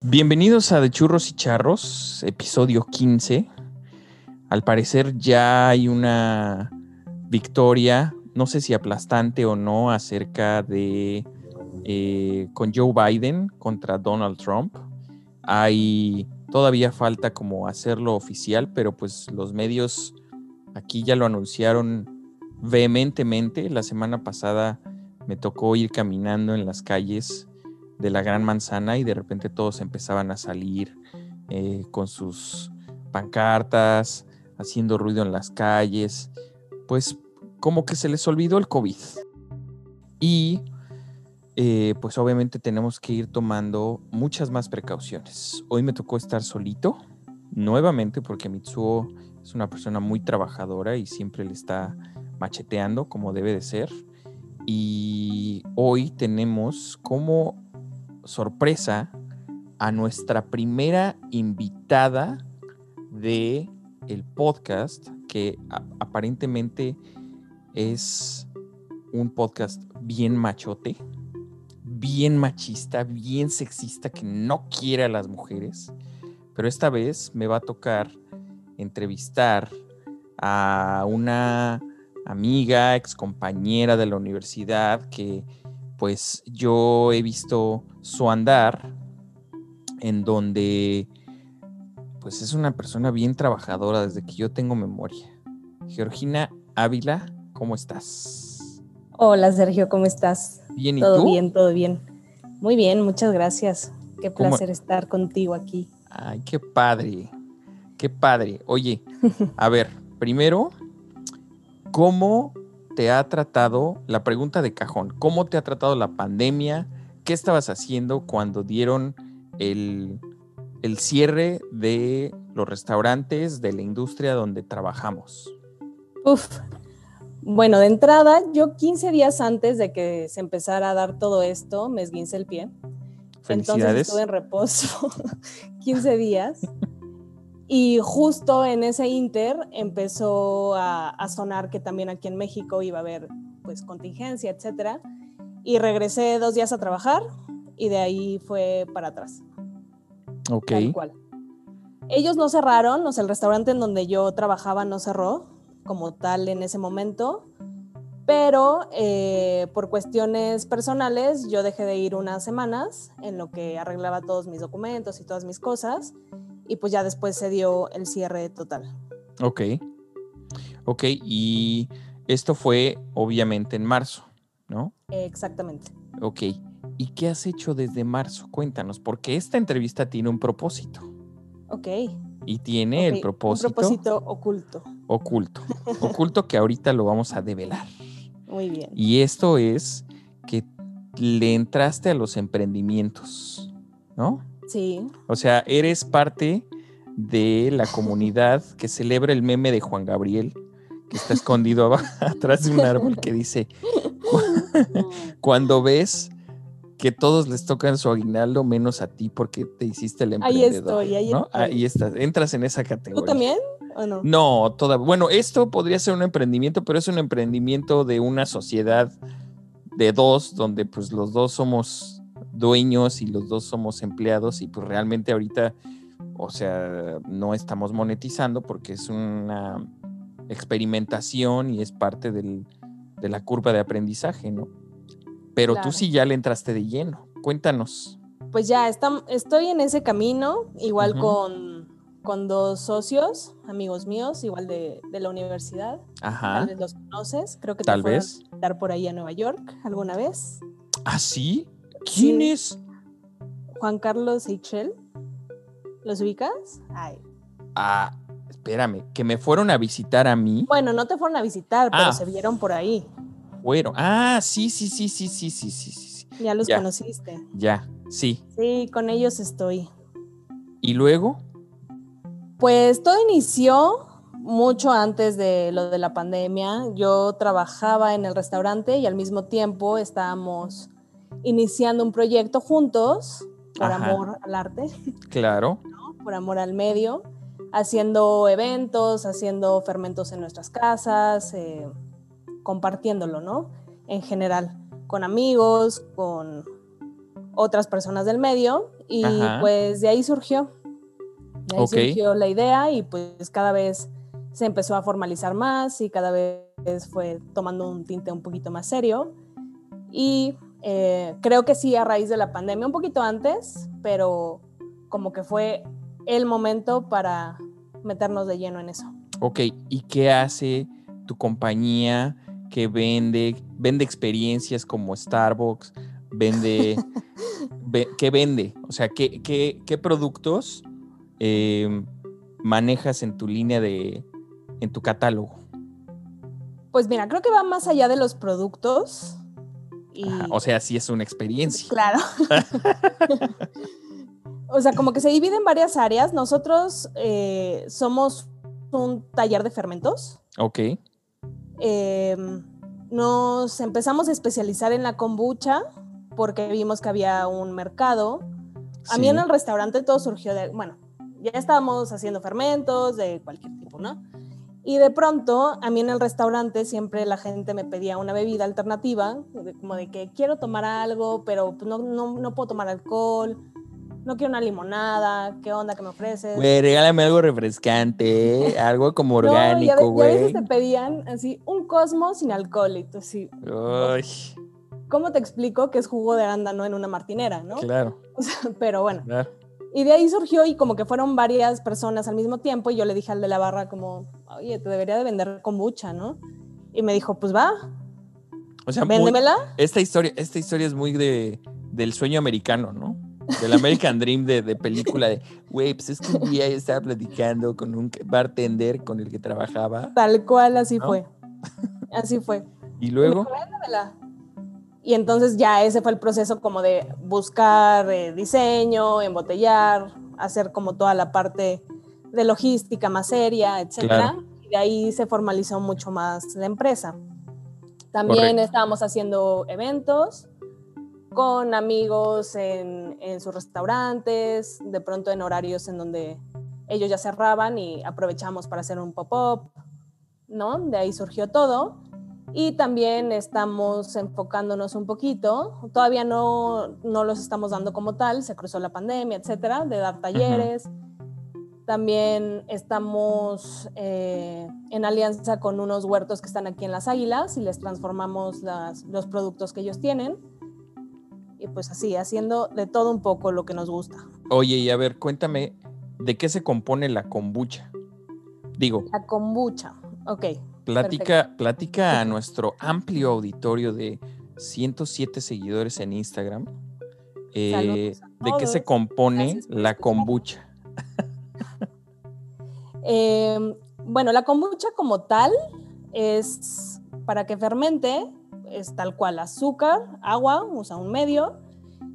Bienvenidos a De Churros y Charros, episodio 15. Al parecer ya hay una victoria, no sé si aplastante o no, acerca de eh, con Joe Biden contra Donald Trump. Hay todavía falta como hacerlo oficial, pero pues los medios aquí ya lo anunciaron vehementemente. La semana pasada me tocó ir caminando en las calles de la Gran Manzana y de repente todos empezaban a salir eh, con sus pancartas, haciendo ruido en las calles, pues como que se les olvidó el COVID. Y eh, pues obviamente tenemos que ir tomando muchas más precauciones. Hoy me tocó estar solito, nuevamente, porque Mitsuo es una persona muy trabajadora y siempre le está macheteando como debe de ser. Y hoy tenemos como sorpresa a nuestra primera invitada de el podcast que aparentemente es un podcast bien machote, bien machista, bien sexista que no quiere a las mujeres, pero esta vez me va a tocar entrevistar a una amiga, ex compañera de la universidad que pues yo he visto su andar en donde pues es una persona bien trabajadora desde que yo tengo memoria. Georgina Ávila, ¿cómo estás? Hola Sergio, ¿cómo estás? Bien, ¿y todo tú? bien, todo bien. Muy bien, muchas gracias. Qué ¿Cómo? placer estar contigo aquí. Ay, qué padre, qué padre. Oye, a ver, primero, ¿cómo te ha tratado, la pregunta de cajón, ¿cómo te ha tratado la pandemia? ¿Qué estabas haciendo cuando dieron el, el cierre de los restaurantes, de la industria donde trabajamos? Uf. Bueno, de entrada, yo 15 días antes de que se empezara a dar todo esto, me esguince el pie. Entonces estuve en reposo 15 días. Y justo en ese inter empezó a, a, sonar que también aquí en México iba a haber pues contingencia, etcétera. Y regresé dos días a trabajar y de ahí fue para atrás. Ok. Tal cual. Ellos no cerraron, o sea, el restaurante en donde yo trabajaba no cerró como tal en ese momento, pero eh, por cuestiones personales yo dejé de ir unas semanas en lo que arreglaba todos mis documentos y todas mis cosas y pues ya después se dio el cierre total. Ok. Ok, y esto fue obviamente en marzo, ¿no? Exactamente. Ok. ¿Y qué has hecho desde marzo? Cuéntanos, porque esta entrevista tiene un propósito. Ok. Y tiene okay. el propósito. Un propósito oculto. Oculto. oculto que ahorita lo vamos a develar. Muy bien. Y esto es que le entraste a los emprendimientos, ¿no? Sí. O sea, eres parte de la comunidad que celebra el meme de Juan Gabriel, que está escondido atrás de un árbol que dice, cuando ves que todos les tocan su aguinaldo menos a ti porque te hiciste el emprendedor. Ahí estoy, ahí ¿no? estoy. Ahí estás, entras en esa categoría. ¿Tú también o no? No, toda, bueno, esto podría ser un emprendimiento, pero es un emprendimiento de una sociedad de dos, donde pues los dos somos dueños y los dos somos empleados y pues realmente ahorita, o sea, no estamos monetizando porque es una experimentación y es parte del, de la curva de aprendizaje, ¿no? Pero Claro. tú sí ya le entraste de lleno. Cuéntanos. Pues ya estam- estoy en ese camino, igual con, con dos socios, amigos míos, igual de, de la universidad. Ajá. Tal vez los conoces, creo que Tal te fueron vez. a visitar por ahí a Nueva York alguna vez. ¿Ah, sí? ¿Quién Sí. es? Juan Carlos Seychelles, ¿los ubicas? Ay. Ah, espérame, que me fueron a visitar a mí. Bueno, no te fueron a visitar, pero Ah. se vieron por ahí. Fueron. Ah, sí, sí, sí, sí, sí, sí, sí, sí. sí. Ya los Ya. conociste. Ya, sí. Sí, con ellos estoy. ¿Y luego? Pues todo inició mucho antes de lo de la pandemia. Yo trabajaba en el restaurante y al mismo tiempo estábamos iniciando un proyecto juntos por Ajá. amor al arte, Claro. ¿no? por amor al medio, haciendo eventos, haciendo fermentos en nuestras casas, eh, compartiéndolo, ¿no? En general, con amigos, con otras personas del medio y Ajá. pues de ahí surgió. De ahí Ok. surgió la idea y pues cada vez se empezó a formalizar más y cada vez fue tomando un tinte un poquito más serio. Y eh, creo que sí a raíz de la pandemia, un poquito antes, pero como que fue el momento para meternos de lleno en eso. Ok, ¿y qué hace tu compañía que vende, vende experiencias como Starbucks? Vende, ve- ¿qué vende? O sea, ¿qué, qué, qué productos eh, manejas en tu línea de, en tu catálogo? Pues mira, creo que va más allá de los productos. Y, o sea, sí es una experiencia. Claro. o sea, como que se divide en varias áreas. Nosotros eh, somos un taller de fermentos. Ok, Eh, nos empezamos a especializar en la kombucha porque vimos que había un mercado. A mí en el restaurante todo surgió de, bueno, ya estábamos haciendo fermentos de cualquier tipo, ¿no? Y de pronto, a mí en el restaurante siempre la gente me pedía una bebida alternativa, como de que quiero tomar algo, pero pues, no, no, no puedo tomar alcohol, no quiero una limonada, ¿qué onda que me ofreces? Güey, regálame algo refrescante, algo como No, a, orgánico, y a güey. veces te pedían así un cosmo sin alcohol y tú así, Ay, ¿cómo te explico que es jugo de arándano en una martinera, no? claro, O sea, pero bueno, claro. Y de ahí surgió y como que fueron varias personas al mismo tiempo y yo le dije al de la barra como, oye, te debería de vender kombucha, ¿no? Y me dijo, pues va, O sea, muy- véndemela. esta historia, esta historia es muy de, del sueño americano, ¿no? Del American Dream de, de película de, güey, pues es que un día yo estaba platicando con un bartender con el que trabajaba Tal cual, así ¿No? fue. Así fue. y luego, Véndemela. Y entonces ya ese fue el proceso como de buscar eh, diseño, embotellar, hacer como toda la parte de logística más seria, etcétera. Claro. Y de ahí se formalizó mucho más la empresa. También Correcto. estábamos haciendo eventos con amigos en, en sus restaurantes, de pronto en horarios en donde ellos ya cerraban y aprovechamos para hacer un pop-up, ¿no? De ahí surgió todo. Y también estamos enfocándonos un poquito, todavía no, no los estamos dando como tal, se cruzó la pandemia, etcétera, de dar talleres. También estamos eh, en alianza con unos huertos que están aquí en Las Águilas y les transformamos las- los productos que ellos tienen. Y pues así, haciendo de todo un poco lo que nos gusta. oye, y a ver, cuéntame, ¿de qué se compone la kombucha? Digo, La kombucha, ok. platica, platica a nuestro amplio auditorio de 107 seguidores en Instagram. eh, ¿De qué se compone la kombucha? Eh, bueno, la kombucha como tal es para que fermente, es tal cual azúcar, agua, o sea, un medio,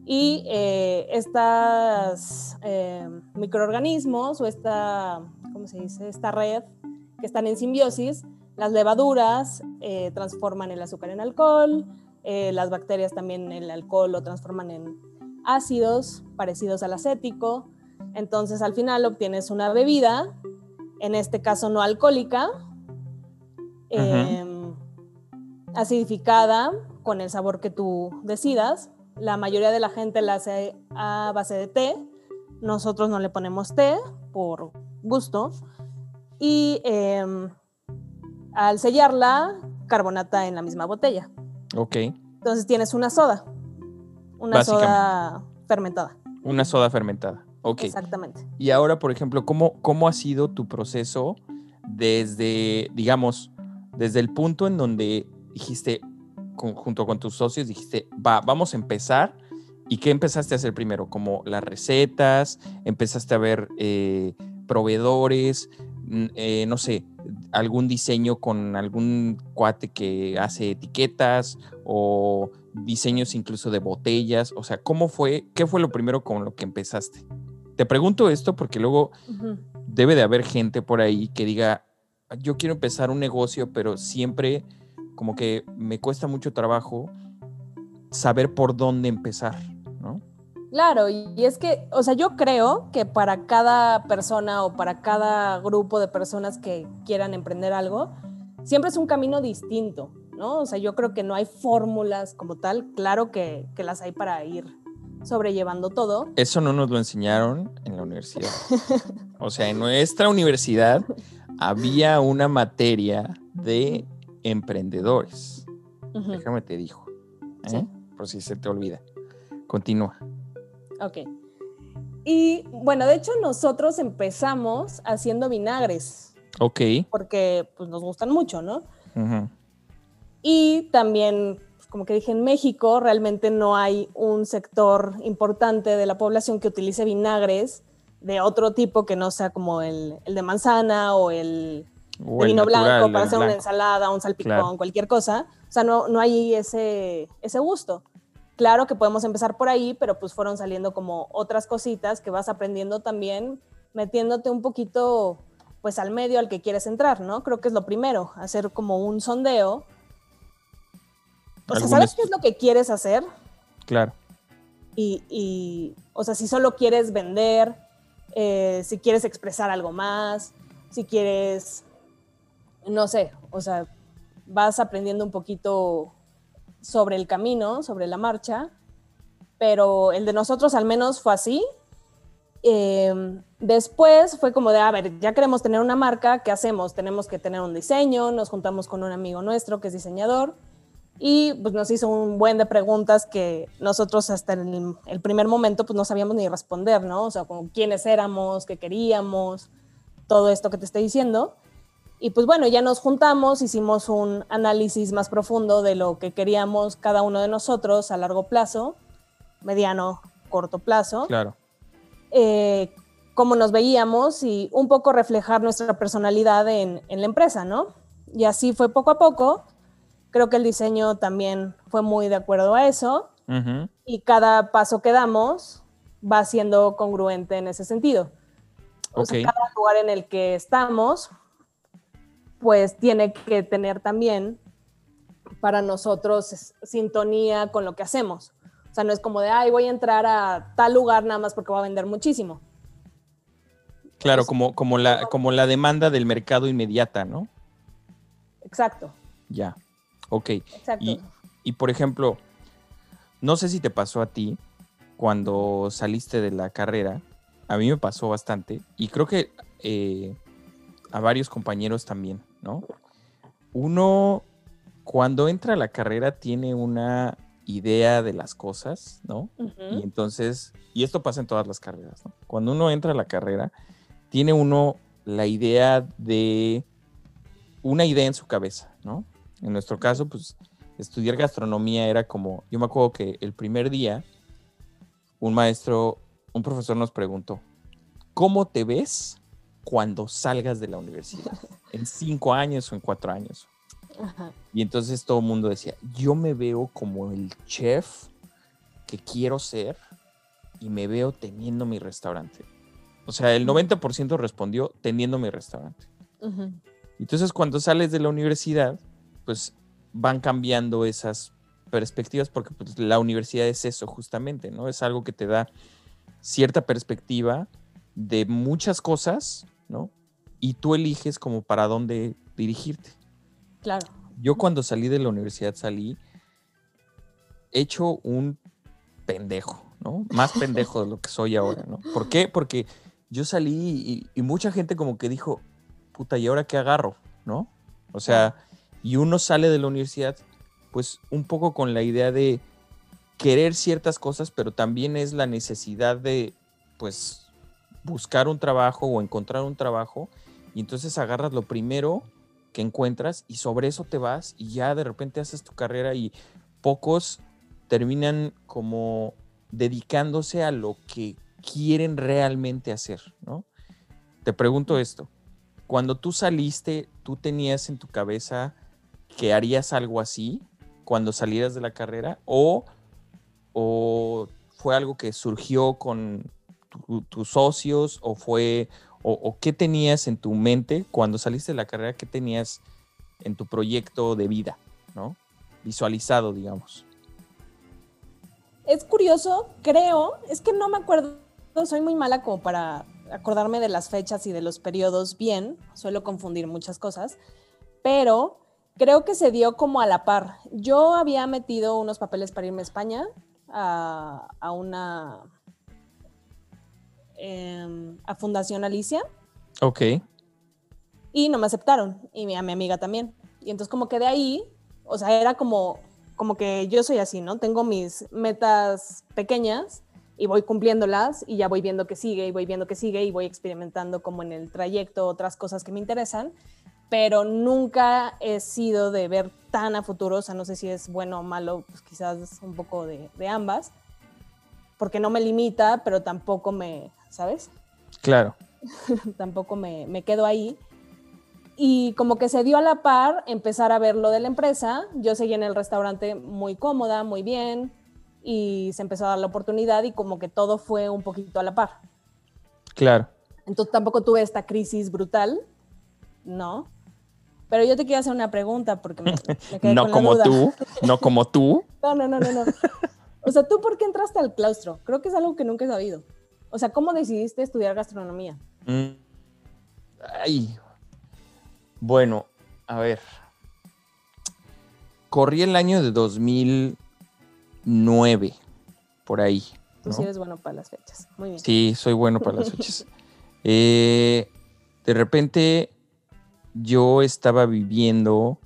y eh, estas eh, microorganismos o esta, ¿cómo se dice? Esta red que están en simbiosis, las levaduras eh, transforman el azúcar en alcohol, eh, las bacterias también el alcohol lo transforman en ácidos parecidos al acético, entonces al final obtienes una bebida en este caso no alcohólica, eh, acidificada con el sabor que tú decidas. La mayoría de la gente la hace a base de té. Nosotros no le ponemos té por gusto. Y eh, al sellarla, carbonata en la misma botella. Ok, Entonces tienes una soda. Una soda fermentada. una soda fermentada. Ok. Exactamente. Y ahora, por ejemplo, ¿cómo, ¿cómo ha sido tu proceso desde, digamos, desde el punto en donde dijiste, con- junto con tus socios, dijiste, va, vamos a empezar? ¿Y qué empezaste a hacer primero? Como las recetas, empezaste a ver eh, proveedores, mm, eh, no sé, algún diseño con algún cuate que hace etiquetas o diseños incluso de botellas. O sea, ¿cómo fue? ¿Qué fue lo primero con lo que empezaste? Te pregunto esto porque luego debe de haber gente por ahí que diga, yo quiero empezar un negocio, pero siempre como que me cuesta mucho trabajo saber por dónde empezar, ¿no? Claro, y y es que, o sea, yo creo que para cada persona o para cada grupo de personas que quieran emprender algo, siempre es un camino distinto, ¿no? O sea, yo creo que no hay fórmulas como tal, claro que, que las hay para ir sobrellevando todo. Eso no nos lo enseñaron en la universidad. o sea, en nuestra universidad había una materia de emprendedores. Déjame te dijo. ¿eh? Por si se te olvida. Continúa. Ok. Y bueno, de hecho nosotros empezamos haciendo vinagres. Ok. Porque pues, nos gustan mucho, ¿no? Y también, como que dije, en México realmente no hay un sector importante de la población que utilice vinagres de otro tipo que no sea como el, de manzana o el vino blanco para hacer una ensalada, un salpicón, cualquier cosa. O sea, no, no hay ese, ese gusto. Claro que podemos empezar por ahí, pero pues fueron saliendo como otras cositas que vas aprendiendo también, metiéndote un poquito pues al medio al que quieres entrar, ¿no? Creo que es lo primero, hacer como un sondeo. O sea, ¿sabes qué es lo que quieres hacer? Claro. Y, o sea, si solo quieres vender, eh, si quieres expresar algo más, si quieres, no sé, o sea, vas aprendiendo un poquito sobre el camino, sobre la marcha, pero el de nosotros al menos fue así. Em, después fue como de, a ver, ya queremos tener una marca, ¿qué hacemos? Tenemos que tener un diseño, nos juntamos con un amigo nuestro que es diseñador y pues nos hizo un buen de preguntas que nosotros hasta en el, primer momento pues no sabíamos ni responder, ¿no? O sea, como quiénes éramos, qué queríamos, todo esto que te estoy diciendo. Y pues bueno, ya nos juntamos, hicimos un análisis más profundo de lo que queríamos cada uno de nosotros a largo plazo, mediano, corto plazo. Claro. Eh, cómo nos veíamos y un poco reflejar nuestra personalidad en, la empresa, ¿no? Y así fue poco a poco. Creo que el diseño también fue muy de acuerdo a eso. Y cada paso que damos va siendo congruente en ese sentido. O sea, cada lugar en el que estamos pues tiene que tener también para nosotros sintonía con lo que hacemos. O sea, no es como de, ay, voy a entrar a tal lugar nada más porque va a vender muchísimo. Claro, como, como, la, como la demanda del mercado inmediata, ¿no? Exacto. Ya, ok. Exacto. Y, por ejemplo, no sé si te pasó a ti cuando saliste de la carrera, a mí me pasó bastante, y creo que eh, a varios compañeros también. ¿no? Uno, cuando entra a la carrera, tiene una idea de las cosas, ¿no? Y entonces, y esto pasa en todas las carreras, ¿no? Cuando uno entra a la carrera, tiene uno la idea de una idea en su cabeza, ¿no? En nuestro caso, pues estudiar gastronomía era como, yo me acuerdo que el primer día, un maestro, un profesor nos preguntó, ¿cómo te ves cuando salgas de la universidad? en cinco años o en cuatro años. Y entonces todo el mundo decía, yo me veo como el chef que quiero ser y me veo teniendo mi restaurante. O sea, el 90% respondió teniendo mi restaurante. Entonces cuando sales de la universidad, pues van cambiando esas perspectivas porque pues, la universidad es eso justamente, ¿no? Es algo que te da cierta perspectiva de muchas cosas, ¿no? y tú eliges como para dónde dirigirte. Claro. Yo cuando salí de la universidad salí hecho un pendejo, ¿no? Más pendejo de lo que soy ahora, ¿no? ¿Por qué? Porque yo salí y, mucha gente como que dijo, puta, ¿y ahora qué agarro? ¿No? O sea, y uno sale de la universidad pues un poco con la idea de querer ciertas cosas, pero también es la necesidad de pues buscar un trabajo o encontrar un trabajo y entonces agarras lo primero que encuentras y sobre eso te vas y ya de repente haces tu carrera y pocos terminan como dedicándose a lo que quieren realmente hacer, ¿no? Te pregunto esto, cuando tú saliste, ¿tú tenías en tu cabeza que harías algo así cuando salieras de la carrera o, o fue algo que surgió con tus socios o fue o, qué tenías en tu mente cuando saliste de la carrera, qué tenías en tu proyecto de vida, ¿no? Visualizado, digamos. Es curioso, creo, es que no me acuerdo, soy muy mala como para acordarme de las fechas y de los periodos bien, suelo confundir muchas cosas, pero creo que se dio como a la par. Yo había metido unos papeles para irme a España a, a una em, a Fundación Alicia Ok. y no me aceptaron y a mi amiga también. Y entonces como que de ahí, o sea, era como, como que yo soy así, ¿no? Tengo mis metas pequeñas y voy cumpliéndolas y ya voy viendo que sigue y voy viendo que sigue y voy experimentando como en el trayecto otras cosas que me interesan, pero nunca he sido de ver tan a futuro, o sea, no sé si es bueno o malo, pues quizás un poco de, de ambas, porque no me limita, pero tampoco me, ¿sabes? Claro. tampoco me, me quedo ahí. Y como que se dio a la par empezar a ver lo de la empresa. Yo seguí en el restaurante muy cómoda, muy bien, y se empezó a dar la oportunidad y como que todo fue un poquito a la par. Claro. Entonces tampoco tuve esta crisis brutal, ¿no? Pero yo te quiero hacer una pregunta porque me, me quedé No con la como duda. tú, no como tú. No, no, no, no, no. O sea, ¿tú por qué entraste al claustro? Creo que es algo que nunca he sabido. O sea, ¿cómo decidiste estudiar gastronomía? Mm. Ay. Bueno, a ver. Corrí el año de 2009, por ahí. Tú ¿no? sí eres bueno para las fechas. Muy bien. Sí, soy bueno para las fechas. Eh, de repente yo estaba viviendo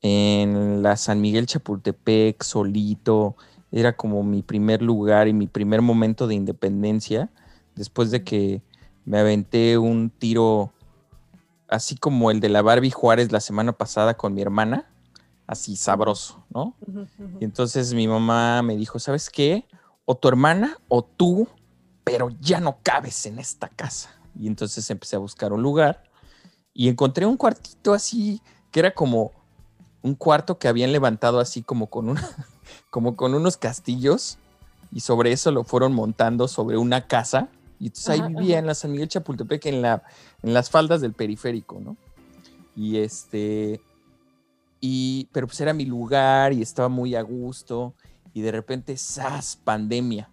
en la San Miguel Chapultepec, solito. Era como mi primer lugar y mi primer momento de independencia. Después de que me aventé un tiro así como el de la Barbie Juárez la semana pasada con mi hermana. Así sabroso, ¿no? Y entonces mi mamá me dijo, ¿sabes qué? O tu hermana o tú, pero ya no cabes en esta casa. Y entonces empecé a buscar un lugar y encontré un cuartito así, que era como un cuarto que habían levantado así como con, una, como con unos castillos y sobre eso lo fueron montando sobre una casa. Y entonces ahí vivía ajá. en la San Miguel Chapultepec, en, la, en las faldas del periférico, ¿no? Y este, y, pero pues era mi lugar y estaba muy a gusto. Y de repente, ¡zas! Pandemia.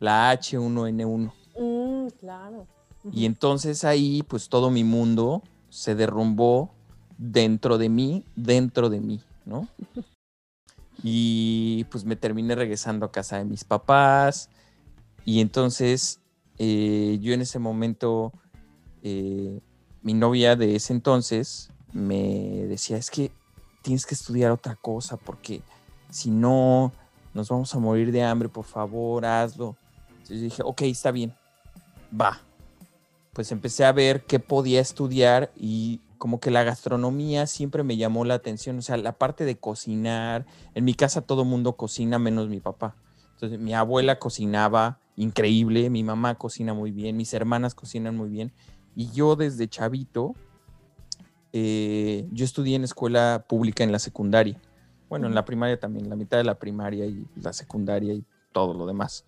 La H1N1. Mm, claro. Y entonces ahí, pues todo mi mundo se derrumbó dentro de mí, dentro de mí, ¿no? Y pues me terminé regresando a casa de mis papás. Y entonces eh, yo en ese momento, eh, mi novia de ese entonces me decía, es que tienes que estudiar otra cosa porque si no, nos vamos a morir de hambre, por favor, hazlo. Entonces dije, ok, está bien, va. Pues empecé a ver qué podía estudiar y como que la gastronomía siempre me llamó la atención, o sea, la parte de cocinar. En mi casa todo mundo cocina menos mi papá. Entonces mi abuela cocinaba increíble, mi mamá cocina muy bien, mis hermanas cocinan muy bien. Y yo desde chavito, eh, yo estudié en escuela pública en la secundaria. Bueno, en la primaria también, la mitad de la primaria y la secundaria y todo lo demás.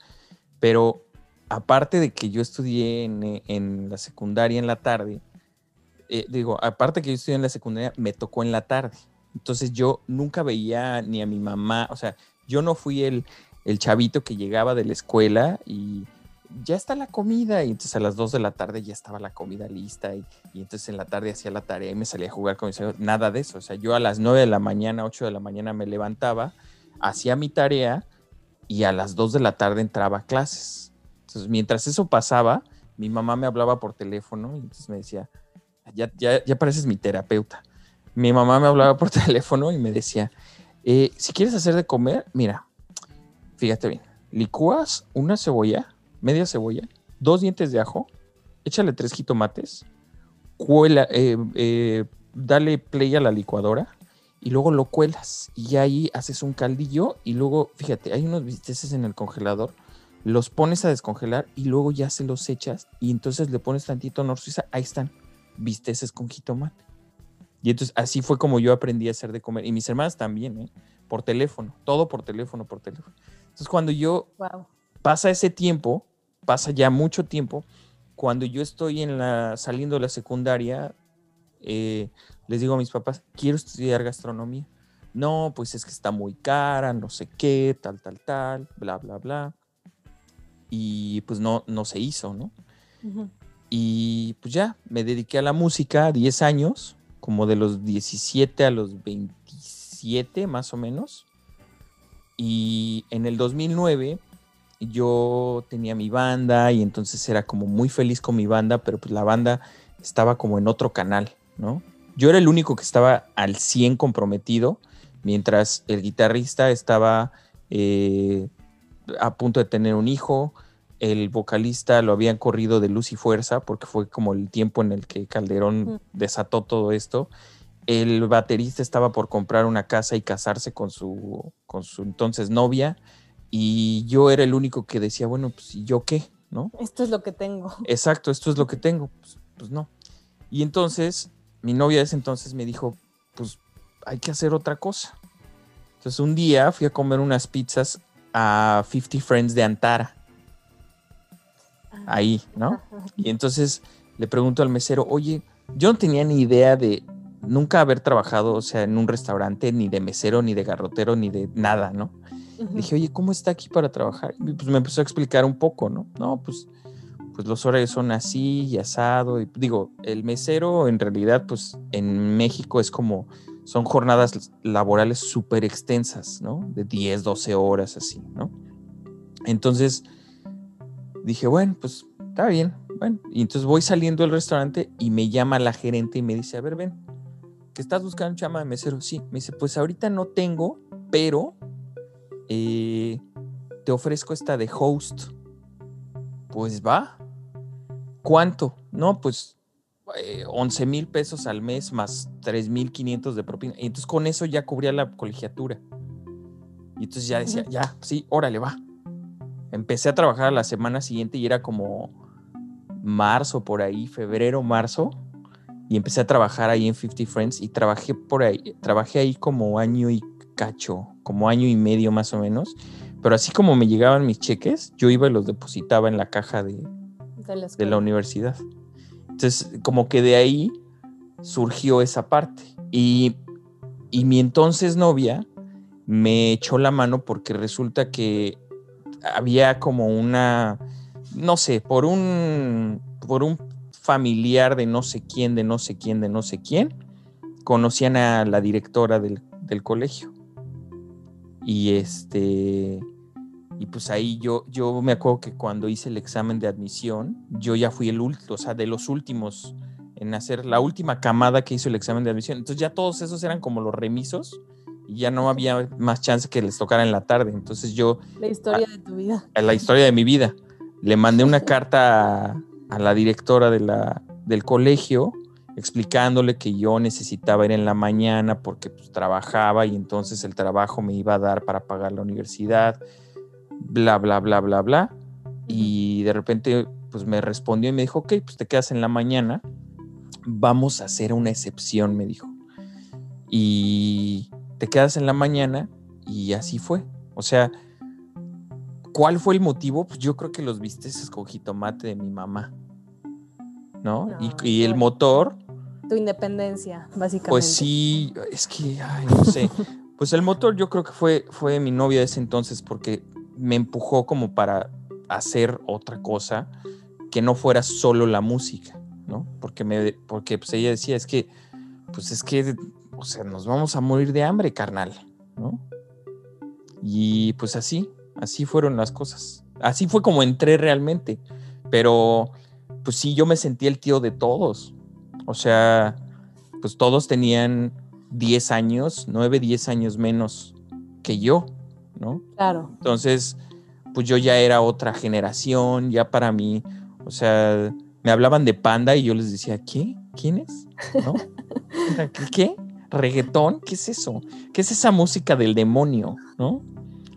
Pero aparte de que yo estudié en, eh, en la secundaria en la tarde, eh, digo, aparte que yo estudié en la secundaria, me tocó en la tarde. Entonces yo nunca veía ni a mi mamá, o sea, yo no fui el, el chavito que llegaba de la escuela y ya está la comida y entonces a las 2 de la tarde ya estaba la comida lista y, y entonces en la tarde hacía la tarea y me salía a jugar con mis amigos. Nada de eso, o sea, yo a las 9 de la mañana, 8 de la mañana me levantaba, hacía mi tarea y a las 2 de la tarde entraba a clases. Entonces, mientras eso pasaba, mi mamá me hablaba por teléfono y entonces me decía, ya, ya, ya pareces mi terapeuta. Mi mamá me hablaba por teléfono y me decía, "Eh, si quieres hacer de comer, mira, fíjate bien, licúas una cebolla, media cebolla, dos dientes de ajo, échale tres jitomates, cuela, eh, eh, dale play a la licuadora y luego lo cuelas y ahí haces un caldillo y luego, fíjate, hay unos bisteces en el congelador, los pones a descongelar y luego ya se los echas y entonces le pones tantito nor suiza, ahí están, bisteces con jitomate. Y entonces así fue como yo aprendí a hacer de comer. Y mis hermanas también, ¿eh? Por teléfono, todo por teléfono, por teléfono. Entonces cuando yo Wow. pasa ese tiempo, pasa ya mucho tiempo, cuando yo estoy en la, saliendo de la secundaria, eh, les digo a mis papás, quiero estudiar gastronomía. No, pues es que está muy cara, no sé qué, tal, tal, tal, bla, bla, bla. Y pues no, no se hizo, ¿no? Y pues ya, me dediqué a la música 10 años, como de los 17 a los 27 más o menos. Y en el 2009 yo tenía mi banda y entonces era como muy feliz con mi banda, pero pues la banda estaba como en otro canal, ¿no? Yo era el único que estaba al 100 comprometido, mientras el guitarrista estaba eh, a punto de tener un hijo, el vocalista lo habían corrido de luz y fuerza, porque fue como el tiempo en el que Calderón desató todo esto. El baterista estaba por comprar una casa y casarse con su, con su entonces novia, y yo era el único que decía, bueno, pues ¿y yo qué? ¿No? Esto es lo que tengo. Exacto, esto es lo que tengo. Pues, pues no. Y entonces mi novia de ese entonces me dijo, pues hay que hacer otra cosa. Entonces un día fui a comer unas pizzas a 50 Friends de Antara. Ahí, ¿no? Y entonces le pregunto al mesero, oye, yo no tenía ni idea de nunca haber trabajado, o sea, en un restaurante, ni de mesero, ni de garrotero, ni de nada, ¿no? Dije, oye, ¿cómo está aquí para trabajar? Y pues me empezó a explicar un poco, ¿no? No, pues, pues los horarios son así y asado. Y digo, el mesero en realidad, pues en México es como, son jornadas laborales súper extensas, ¿no? De 10, 12 horas así, ¿no? Entonces dije, bueno, pues está bien. Bueno, y entonces voy saliendo del restaurante y me llama la gerente y me dice, a ver, ven, que estás buscando chama de mesero. Sí, me dice, pues ahorita no tengo, pero eh, te ofrezco esta de host. Pues va. ¿Cuánto? No, pues 11 eh, mil pesos al mes más 3 mil 500 de propina. Y entonces con eso ya cubría la colegiatura. Y entonces ya decía, ya, sí, órale, va. Empecé a trabajar a la semana siguiente y era como marzo por ahí, febrero, marzo. Y empecé a trabajar ahí en 50 Friends y trabajé por ahí, trabajé ahí como año y cacho, como año y medio más o menos. Pero así como me llegaban mis cheques, yo iba y los depositaba en la caja de, de, la, universidad. Entonces, como que de ahí surgió esa parte. Y, y mi entonces novia me echó la mano porque resulta que había como una, no sé, por un, por un familiar de no sé quién, de no sé quién, de no sé quién, conocían a la directora del, del colegio. Y este, y pues ahí yo, yo me acuerdo que cuando hice el examen de admisión, yo ya fui el último, o sea, de los últimos en hacer la última camada que hizo el examen de admisión. Entonces ya todos esos eran como los remisos y ya no había más chance que les tocara en la tarde. Entonces yo... La historia de tu vida. La historia de mi vida. Le mandé una carta a, la directora de la, del colegio explicándole que yo necesitaba ir en la mañana porque pues, trabajaba y entonces el trabajo me iba a dar para pagar la universidad, bla, bla, bla, bla, bla. Y de repente pues me respondió y me dijo, ok, pues te quedas en la mañana, vamos a hacer una excepción, me dijo. Y te quedas en la mañana y así fue. O sea, ¿cuál fue el motivo? Pues yo creo que los viste con jitomate de mi mamá. ¿No? y, y, el motor tu independencia, básicamente. Pues sí, es que, ay, no sé. pues el motor yo creo que fue, fue mi novia de ese entonces porque me empujó como para hacer otra cosa que no fuera solo la música, ¿no? Porque, me, porque pues ella decía, es que, pues es que, o sea, nos vamos a morir de hambre, carnal, ¿no? Y pues así, así fueron las cosas. Así fue como entré realmente. Pero, pues sí, yo me sentí el tío de todos. O sea, pues todos tenían 10 años, 9, 10 años menos que yo, ¿no? Claro. Entonces, pues yo ya era otra generación, ya para mí, o sea, me hablaban de panda y yo les decía, ¿qué? ¿Quién es? ¿No? ¿Qué? ¿Reggaetón? ¿Qué es eso? ¿Qué es esa música del demonio? ¿No?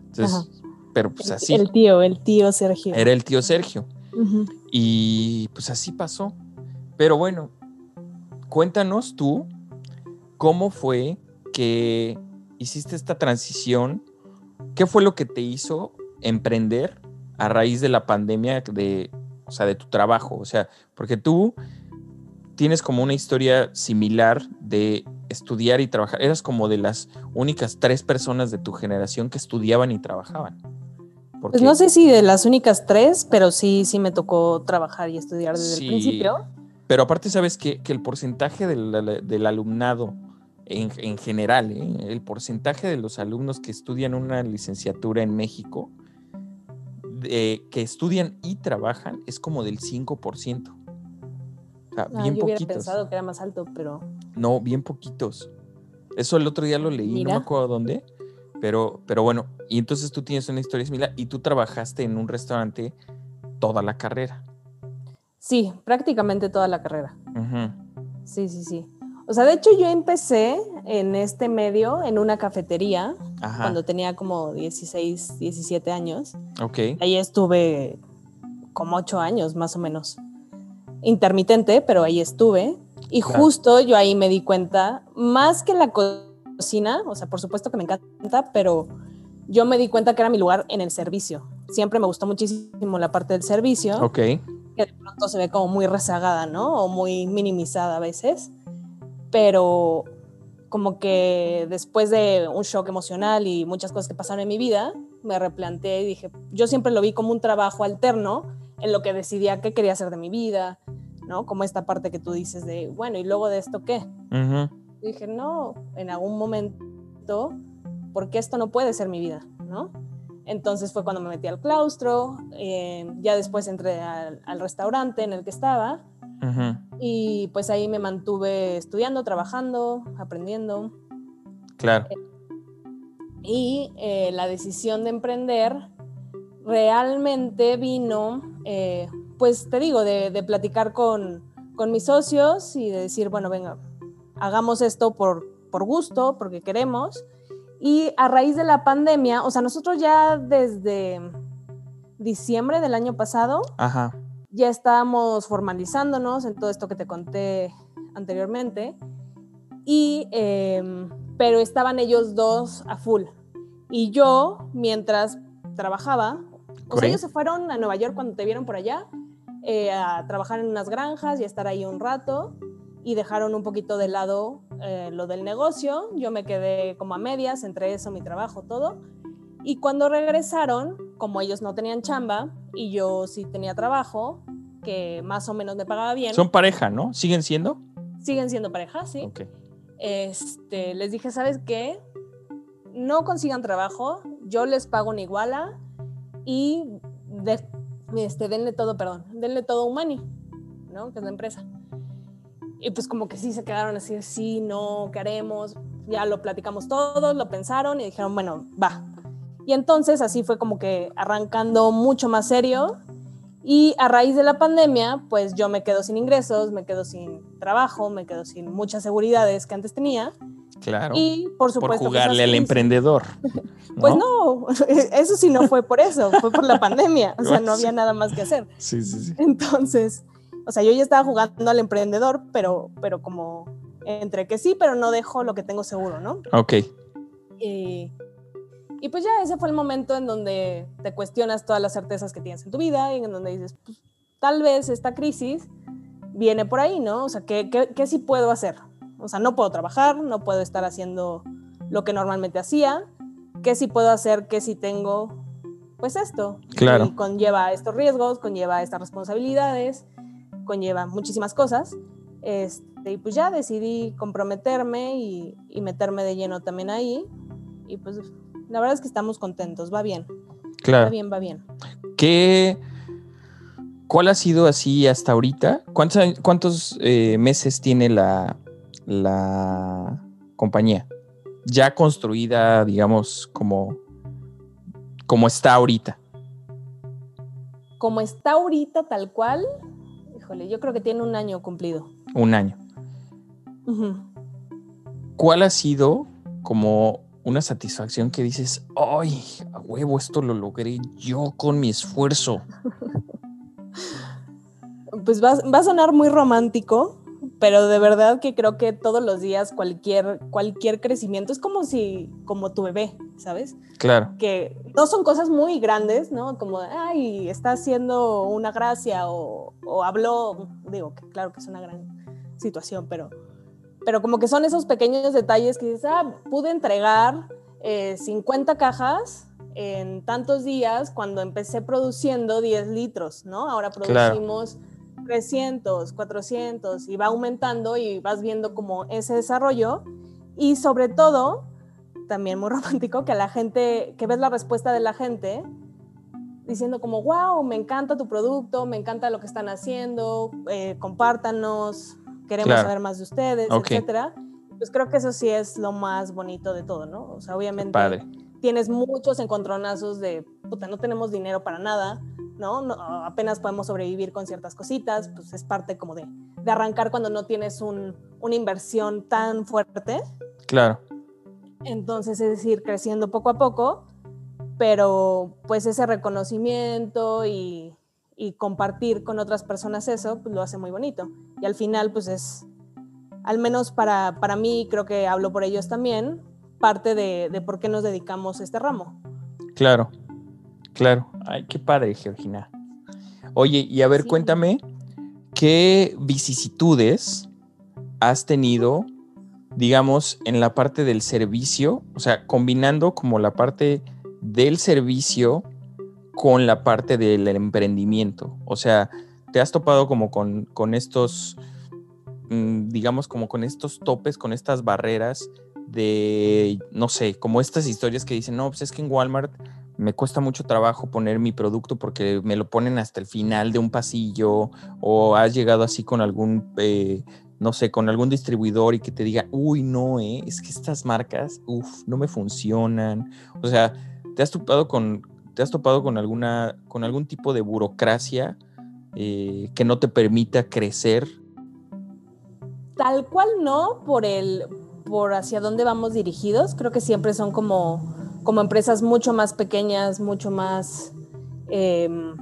Entonces, pero pues así. El tío, el tío Sergio. Era el tío Sergio. Y pues así pasó. Pero bueno, cuéntanos tú cómo fue que hiciste esta transición, qué fue lo que te hizo emprender a raíz de la pandemia de, o sea, de tu trabajo, o sea, porque tú tienes como una historia similar de estudiar y trabajar, eras como de las únicas tres personas de tu generación que estudiaban y trabajaban. Pues no sé si de las únicas tres, pero sí, sí me tocó trabajar y estudiar desde el principio. Pero aparte, sabes que, el porcentaje del, alumnado en, en general, ¿eh? el porcentaje de los alumnos que estudian una licenciatura en México, que estudian y trabajan, es como del 5%. O sea, Ah, bien yo hubiera poquitos. pensado que era más alto, pero No, bien poquitos. Eso el otro día lo leí, no me acuerdo dónde, pero, pero bueno, y entonces tú tienes una historia similar y tú trabajaste en un restaurante toda la carrera. sí, prácticamente toda la carrera. Sí, sí, sí. O sea, de hecho yo empecé en este medio en una cafetería Ajá, cuando tenía como 16, 17 años. ok, Ahí estuve como 8 años más o menos. Intermitente, pero ahí estuve. Y Claro. justo yo ahí me di cuenta, más que la co- cocina, o sea, por supuesto que me encanta, pero yo me di cuenta que era mi lugar en el servicio. Siempre me gustó muchísimo la parte del servicio ok, que de pronto se ve como muy rezagada, ¿no? O muy minimizada a veces, pero como que después de un shock emocional y muchas cosas que pasaron en mi vida, me replanteé y dije, yo siempre lo vi como un trabajo alterno en lo que decidía qué quería hacer de mi vida, ¿no? Como esta parte que tú dices de, bueno, ¿y luego de esto qué? dije, no, en algún momento, porque esto no puede ser mi vida, ¿no? Entonces fue cuando me metí al claustro, eh, ya después entré al, al restaurante en el que estaba ujú, y pues ahí me mantuve estudiando, trabajando, aprendiendo. Claro, y eh, la decisión de emprender realmente vino, eh, pues te digo, de, de platicar con, con mis socios y de decir, bueno, venga, hagamos esto por, por gusto, porque queremos. Y a raíz de la pandemia, o sea, nosotros ya desde diciembre del año pasado ajá, ya estábamos formalizándonos en todo esto que te conté anteriormente. Y, em, pero estaban ellos dos a full. Y yo, mientras trabajaba, o sea, ellos se fueron a Nueva York cuando te vieron por allá, eh, a trabajar en unas granjas y a estar ahí un rato. Y dejaron un poquito de lado eh, lo del negocio. Yo me quedé como a medias entre eso, mi trabajo, todo. Y cuando regresaron, como ellos no tenían chamba y yo sí tenía trabajo, que más o menos me pagaba bien, son pareja, ¿no? ¿Siguen siendo? siguen siendo pareja, sí. Ok, Este, les dije, ¿sabes qué? No consigan trabajo, yo les pago una iguala y de- este, denle todo, perdón, denle todo a Humani, ¿no? Que es la empresa. Y pues como que sí se quedaron así, sí, no, ¿qué haremos? Ya lo platicamos todos, lo pensaron y dijeron, bueno, va. Y entonces así fue como que arrancando mucho más serio. Y a raíz de la pandemia, pues yo me quedo sin ingresos, me quedo sin trabajo, me quedo sin muchas seguridades que antes tenía. claro. Y por por supuesto... que jugarle esas al emprendedor. Pues no, eso sí no fue por eso, fue por la pandemia. O sea, no había nada más que hacer. Sí, sí, sí. Entonces, o sea, yo ya estaba jugando al emprendedor, pero, pero como entre que sí, pero no dejo lo que tengo seguro, ¿no? Ok, Y, y pues ya ese fue el momento en donde te cuestionas todas las certezas que tienes en tu vida y en donde dices, pues, tal vez esta crisis viene por ahí, ¿no? O sea, ¿qué, qué, qué sí puedo hacer? O sea, no puedo trabajar, no puedo estar haciendo lo que normalmente hacía. ¿Qué sí puedo hacer? ¿Qué sí tengo? Pues esto. Claro. Y conlleva estos riesgos, conlleva estas responsabilidades, conlleva muchísimas cosas. Este, y pues ya decidí comprometerme y, y meterme de lleno también ahí. Y pues la verdad es que estamos contentos, va bien, va claro. bien, va bien. ¿Qué, ¿Cuál ha sido así hasta ahorita? ¿Cuántos, eh, meses tiene la, la compañía? Ya construida, digamos, como, como está ahorita. Como está ahorita tal cual, híjole, yo creo que tiene un año cumplido. Un año. ¿Cuál ha sido como una satisfacción que dices, ay, a huevo, esto lo logré yo con mi esfuerzo? Pues va, va a sonar muy romántico, pero de verdad que creo que todos los días cualquier, cualquier crecimiento es como si, como tu bebé, ¿sabes? Claro, que no son cosas muy grandes, ¿no? Como, ay, está haciendo una gracia o, o habló, digo, que claro que es una gran situación, pero, pero como que son esos pequeños detalles que dices, ah, pude entregar eh, 50 cajas en tantos días cuando empecé produciendo 10 litros, ¿no? Ahora Claro. producimos 300, 400 y va aumentando y vas viendo como ese desarrollo Y sobre todo, también muy romántico, que la gente, que ves la respuesta de la gente diciendo como, wow, me encanta tu producto, me encanta lo que están haciendo, eh, compártanos, queremos saber más de ustedes, etcétera. Pues creo que eso sí es lo más bonito de todo, ¿no? O sea, obviamente tienes muchos encontronazos de, puta, no tenemos dinero para nada, ¿no? apenas podemos sobrevivir con ciertas cositas, pues es parte como de, de arrancar cuando no tienes un, una inversión tan fuerte. Claro. Entonces es decir, creciendo poco a poco, pero pues ese reconocimiento y, y compartir con otras personas eso, pues lo hace muy bonito. Y al final, pues es, al menos para, para mí, creo que hablo por ellos también, parte de, de, por qué nos dedicamos a este ramo. Claro, claro. Ay, qué padre, Georgina. Oye, y a ver, cuéntame, ¿qué vicisitudes has tenido, digamos, en la parte del servicio? O sea, combinando como la parte del servicio con la parte del emprendimiento. O sea, te has topado como con, con estos, mm, digamos, como con estos topes, con estas barreras de, no sé, como estas historias que dicen, no, pues es que en Walmart me cuesta mucho trabajo poner mi producto porque me lo ponen hasta el final de un pasillo o has llegado así con algún, eh, no sé, con algún distribuidor y que te diga, uy, no, eh, es que estas marcas, uff, no me funcionan. O sea, ¿te has topado con, te has topado con, alguna, con algún tipo de burocracia eh, que no te permita crecer? Tal cual no, por el, por hacia dónde vamos dirigidos. Creo que siempre son como, como empresas mucho más pequeñas, mucho más em,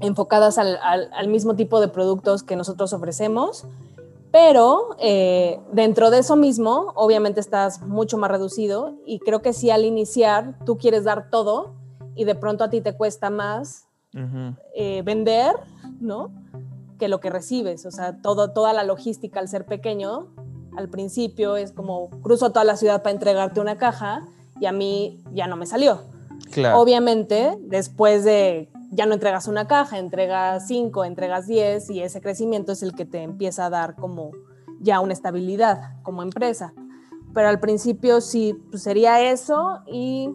enfocadas al, mismo tipo de productos que nosotros ofrecemos. Pero eh, dentro de eso mismo, obviamente estás mucho más reducido y creo que si al iniciar tú quieres dar todo y de pronto a ti te cuesta más eh, vender, ¿no? Que lo que recibes. O sea, todo, toda la logística al ser pequeño al principio es como cruzo toda la ciudad para entregarte una caja y a mí ya no me salió. Obviamente, después de ya no entregas una caja, entregas cinco, entregas diez y ese crecimiento es el que te empieza a dar como ya una estabilidad como empresa. Pero al principio sí, pues sería eso y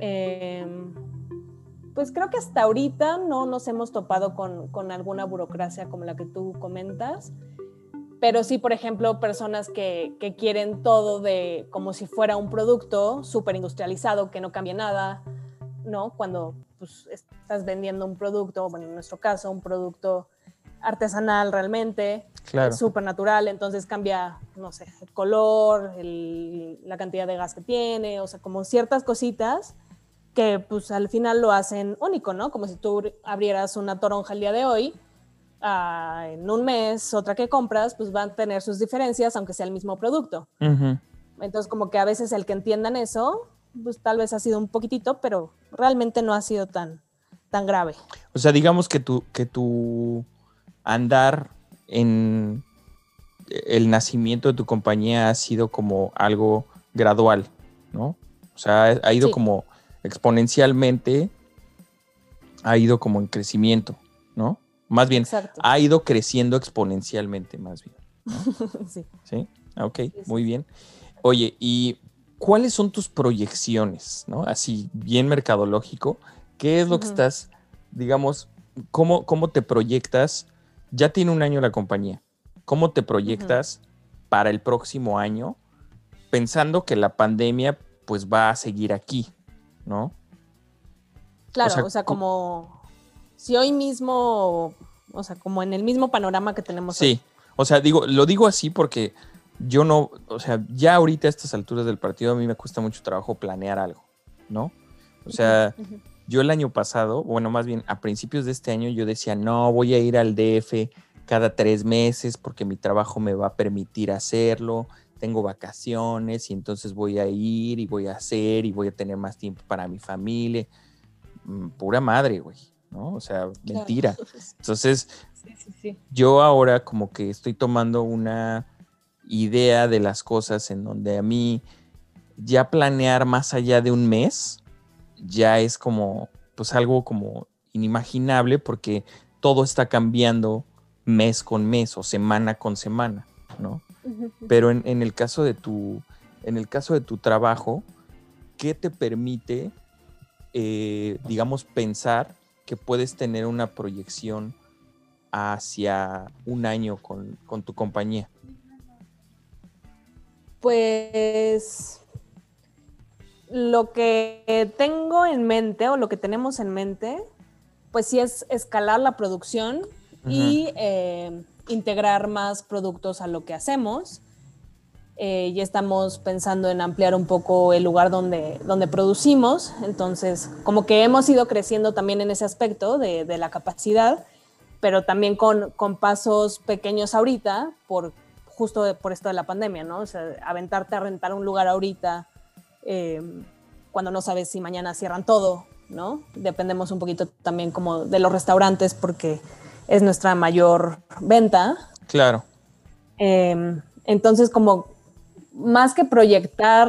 em, pues creo que hasta ahorita no nos hemos topado con, con alguna burocracia como la que tú comentas pero sí, por ejemplo, personas que, que, quieren todo de como si fuera un producto súper industrializado, que no cambia nada, ¿no? Cuando pues, estás vendiendo un producto, bueno, en nuestro caso, un producto artesanal realmente, claro. súper natural, entonces cambia, no sé, el color, el, la cantidad de gas que tiene, o sea, como ciertas cositas que pues al final lo hacen único, ¿no? Como si tú abrieras una toronja el día de hoy en un mes, otra que compras, pues van a tener sus diferencias, aunque sea el mismo producto. Entonces, como que a veces el que entiendan eso, pues tal vez ha sido un poquitito, pero realmente no ha sido tan, tan grave. O sea, digamos que tu, que tu andar en el nacimiento de tu compañía ha sido como algo gradual, ¿no? O sea, ha ido como exponencialmente, ha ido como en crecimiento, ¿no? Más bien, ha ido creciendo exponencialmente, más bien. sí. Sí, ok, muy bien. Oye, ¿y cuáles son tus proyecciones, no? Así, bien mercadológico. ¿Qué es lo que estás, digamos, cómo, cómo te proyectas? Ya tiene un año la compañía. ¿Cómo te proyectas para el próximo año? Pensando que la pandemia, pues, va a seguir aquí, ¿no? Claro, o sea como si hoy mismo, o sea, como en el mismo panorama que tenemos sí. o sea, digo, lo digo así porque yo no, o sea, ya ahorita a estas alturas del partido a mí me cuesta mucho trabajo planear algo, ¿no? O sea, yo el año pasado, bueno, más bien a principios de este año yo decía, no, voy a ir al DF cada tres meses porque mi trabajo me va a permitir hacerlo, tengo vacaciones y entonces voy a ir y voy a hacer y voy a tener más tiempo para mi familia. Mm, pura madre, güey. ¿no? O sea, mentira. Entonces, yo ahora como que estoy tomando una idea de las cosas en donde a mí ya planear más allá de un mes ya es como, pues algo como inimaginable porque todo está cambiando mes con mes o semana con semana, ¿no? Pero en, el caso de tu, en el caso de tu trabajo, ¿qué te permite, eh, digamos, pensar que puedes tener una proyección hacia un año con, con tu compañía? Pues lo que tengo en mente o lo que tenemos en mente, pues sí es escalar la producción y eh, integrar más productos a lo que hacemos. Eh, ya estamos pensando en ampliar un poco el lugar donde, donde producimos, entonces como que hemos ido creciendo también en ese aspecto de, de la capacidad, pero también con, con, pasos pequeños ahorita, por, justo por esto de la pandemia, ¿no? O sea, aventarte a rentar un lugar ahorita eh, cuando no sabes si mañana cierran todo, ¿no? Dependemos un poquito también como de los restaurantes porque es nuestra mayor venta. Claro. Em, entonces, como más que proyectar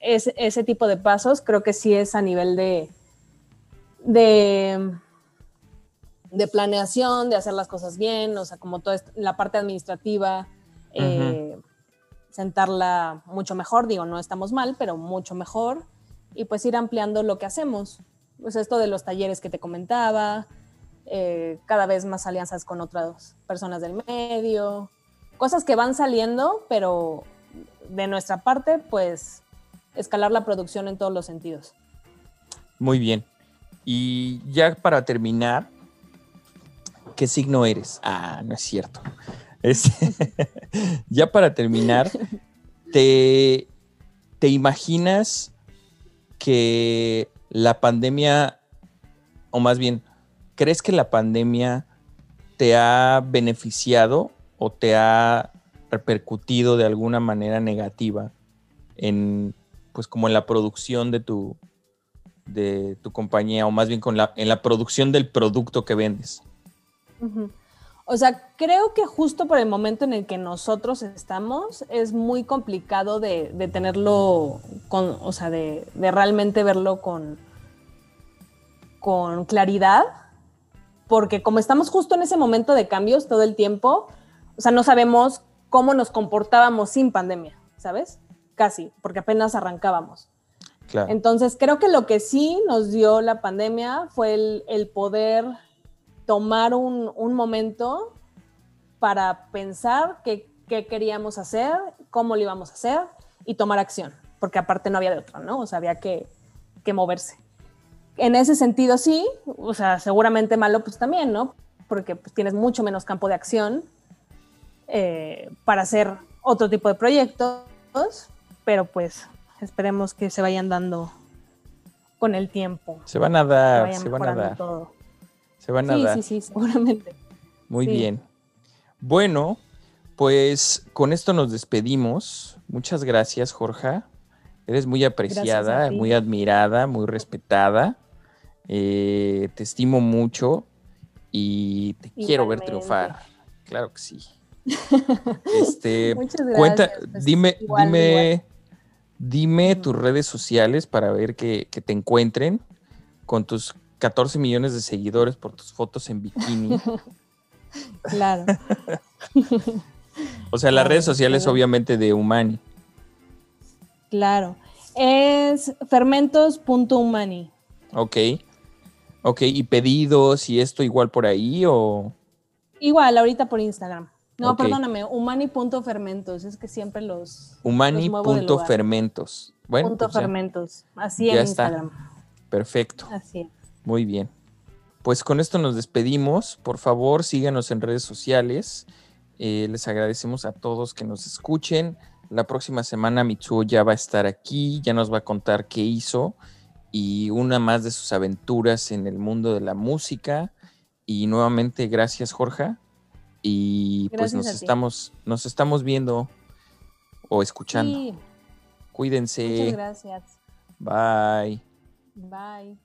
ese, tipo de pasos, creo que sí es a nivel de, de, de planeación, de hacer las cosas bien, o sea, como toda la parte administrativa, eh, sentarla mucho mejor, digo, no estamos mal, pero mucho mejor, y pues ir ampliando lo que hacemos. Pues esto de los talleres que te comentaba, eh, cada vez más alianzas con otras personas del medio, cosas que van saliendo, pero de nuestra parte, pues escalar la producción en todos los sentidos. Muy bien. Y ya para terminar, ¿qué signo eres? Ah, no es cierto. ya para terminar, ¿te, ¿te imaginas que la pandemia, o más bien, ¿crees que la pandemia te ha beneficiado o te ha repercutido de alguna manera negativa en, pues como en la producción de tu, de tu compañía o más bien con la, en la producción del producto que vendes? O sea, creo que justo por el momento en el que nosotros estamos es muy complicado de, tenerlo, con, o sea, de, realmente verlo con, con claridad, porque como estamos justo en ese momento de cambios todo el tiempo, o sea, no sabemos cómo nos comportábamos sin pandemia, ¿sabes? Casi, porque apenas arrancábamos. Entonces, creo que lo que sí nos dio la pandemia fue el, el poder tomar un, momento para pensar qué, queríamos hacer, cómo lo íbamos a hacer y tomar acción, porque aparte no había de otra, ¿no? O sea, había que, moverse. En ese sentido, sí, o sea, seguramente malo, pues también, ¿no? Porque pues, tienes mucho menos campo de acción eh, para hacer otro tipo de proyectos, pero pues esperemos que se vayan dando con el tiempo. Se van a dar, se, van a dar. Todo. Se van a sí, Sí, sí, seguramente. Muy bien. Bueno, pues con esto nos despedimos. Muchas gracias, Jorge. Eres muy apreciada, muy admirada, muy respetada. Eh, te estimo mucho y te quiero ver triunfar. Claro que sí. Este, Muchas gracias. Cuenta, pues, dime, dime, dime tus redes sociales para ver que, que te encuentren con tus 14 millones de seguidores por tus fotos en bikini. claro. o sea, las redes sociales obviamente de Humani. Claro. Es fermentos.humani. Ok. Ok, ¿y pedidos y esto igual por ahí o...? Igual, ahorita por Instagram. No, perdóname, humani.fermentos, es que siempre los... Humani.fermentos. Bueno, punto pues fermentos, así en Instagram. Perfecto. Así es. Muy bien. Pues con esto nos despedimos. Por favor, síganos en redes sociales. Eh, les agradecemos a todos que nos escuchen. La próxima semana Mitsuo ya va a estar aquí, ya nos va a contar qué hizo y una más de sus aventuras en el mundo de la música. Y nuevamente, gracias, Jorge. Y pues nos estamos, nos estamos viendo o escuchando. Cuídense. Muchas gracias. Bye. Bye.